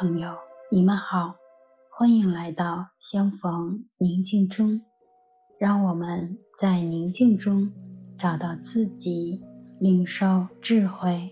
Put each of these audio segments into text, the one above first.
朋友，你们好，欢迎来到相逢宁静中，让我们在宁静中找到自己，领受智慧。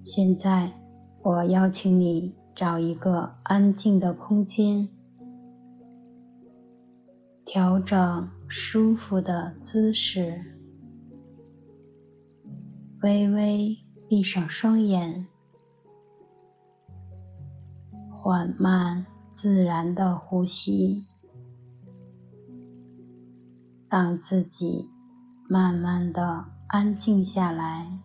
现在，我邀请你找一个安静的空间。调整舒服的姿势，微微闭上双眼，缓慢自然的呼吸，让自己慢慢的安静下来。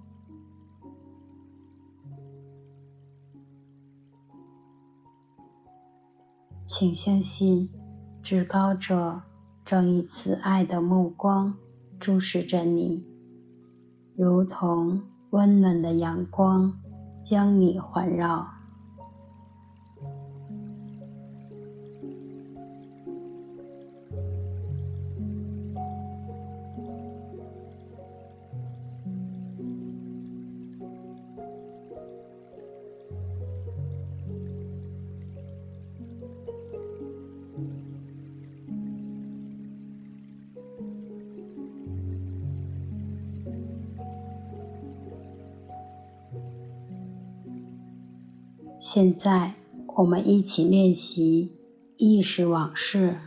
请相信，至高者。正以慈爱的目光注视着你，如同温暖的阳光将你环绕。现在，我们一起练习意识往事。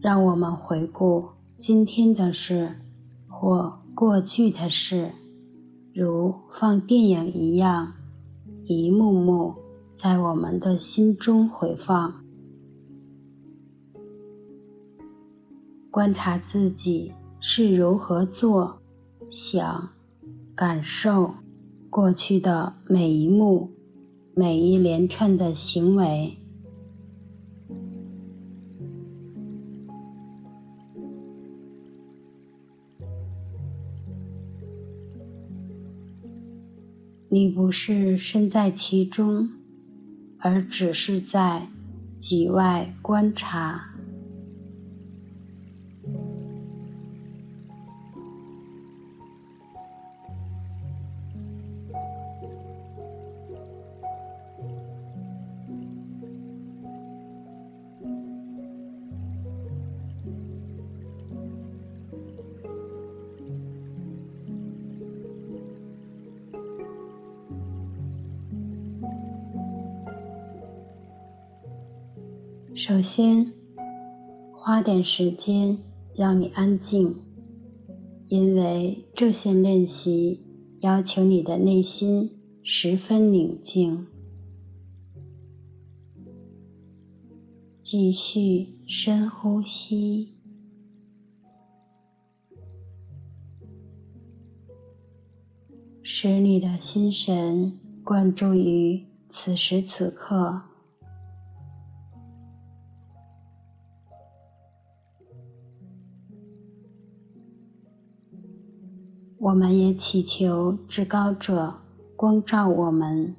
让我们回顾今天的事或过去的事，如放电影一样，一幕幕在我们的心中回放，观察自己。是如何做、想、感受过去的每一幕、每一连串的行为？你不是身在其中，而只是在局外观察。首先，花点时间让你安静，因为这些练习要求你的内心十分宁静。继续深呼吸，使你的心神灌注于此时此刻。我们也祈求至高者光照我们。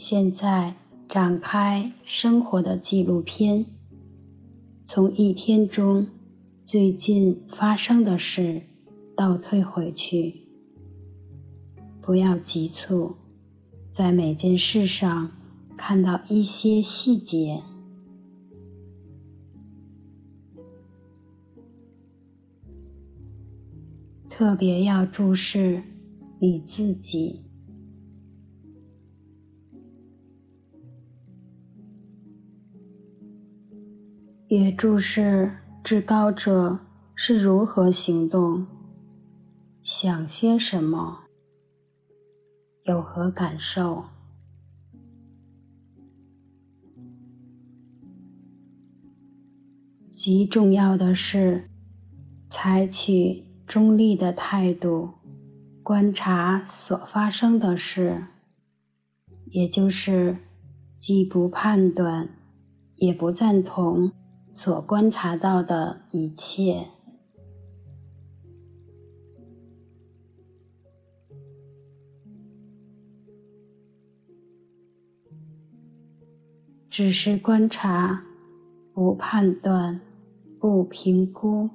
现在展开生活的纪录片，从一天中最近发生的事倒退回去，不要急促，在每件事上看到一些细节，特别要注视你自己，也注视至高者是如何行动，想些什么，有何感受。极重要的是，采取中立的态度，观察所发生的事，也就是既不判断，也不赞同所观察到的一切，只是观察，不判断。不评估。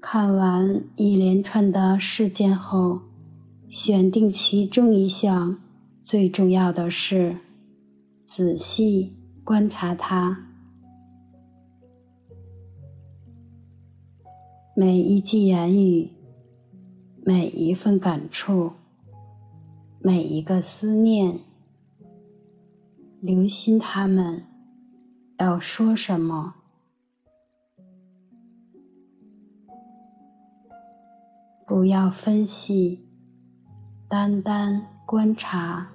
看完一连串的事件后，选定其中一项最重要的事，仔细观察它。每一句言语，每一份感触，每一个思念，留心他们要说什么。不要分析，单单观察。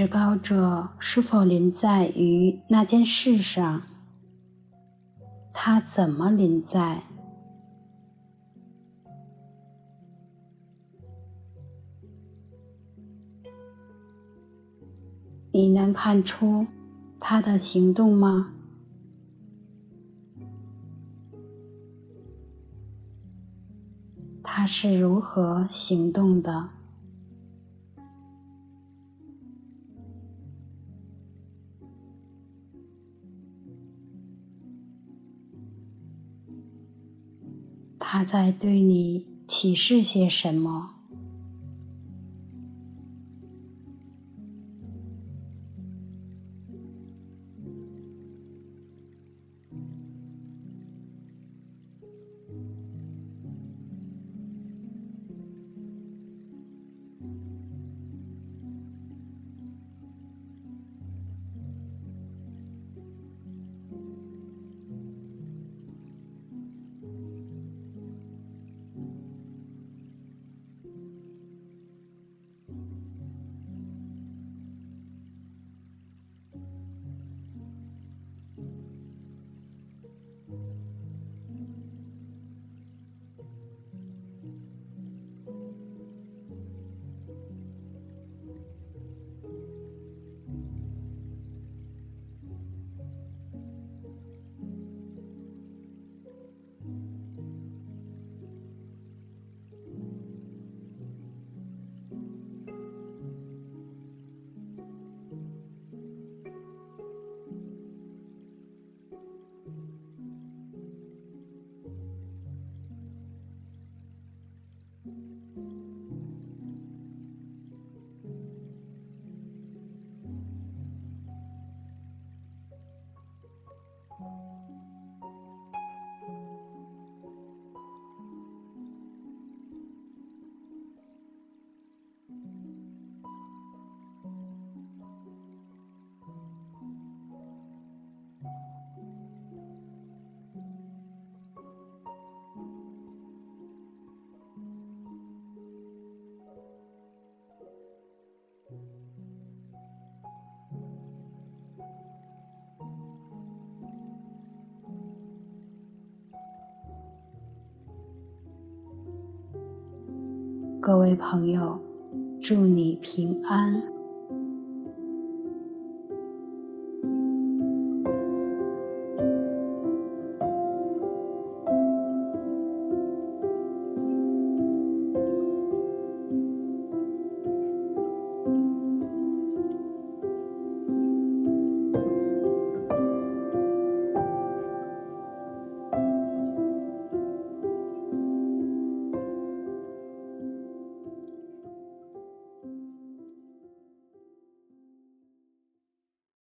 至高者是否临在于那件事上？他怎么临在？你能看出他的行动吗？他是如何行动的？他在对你启示些什么？各位朋友，祝你平安。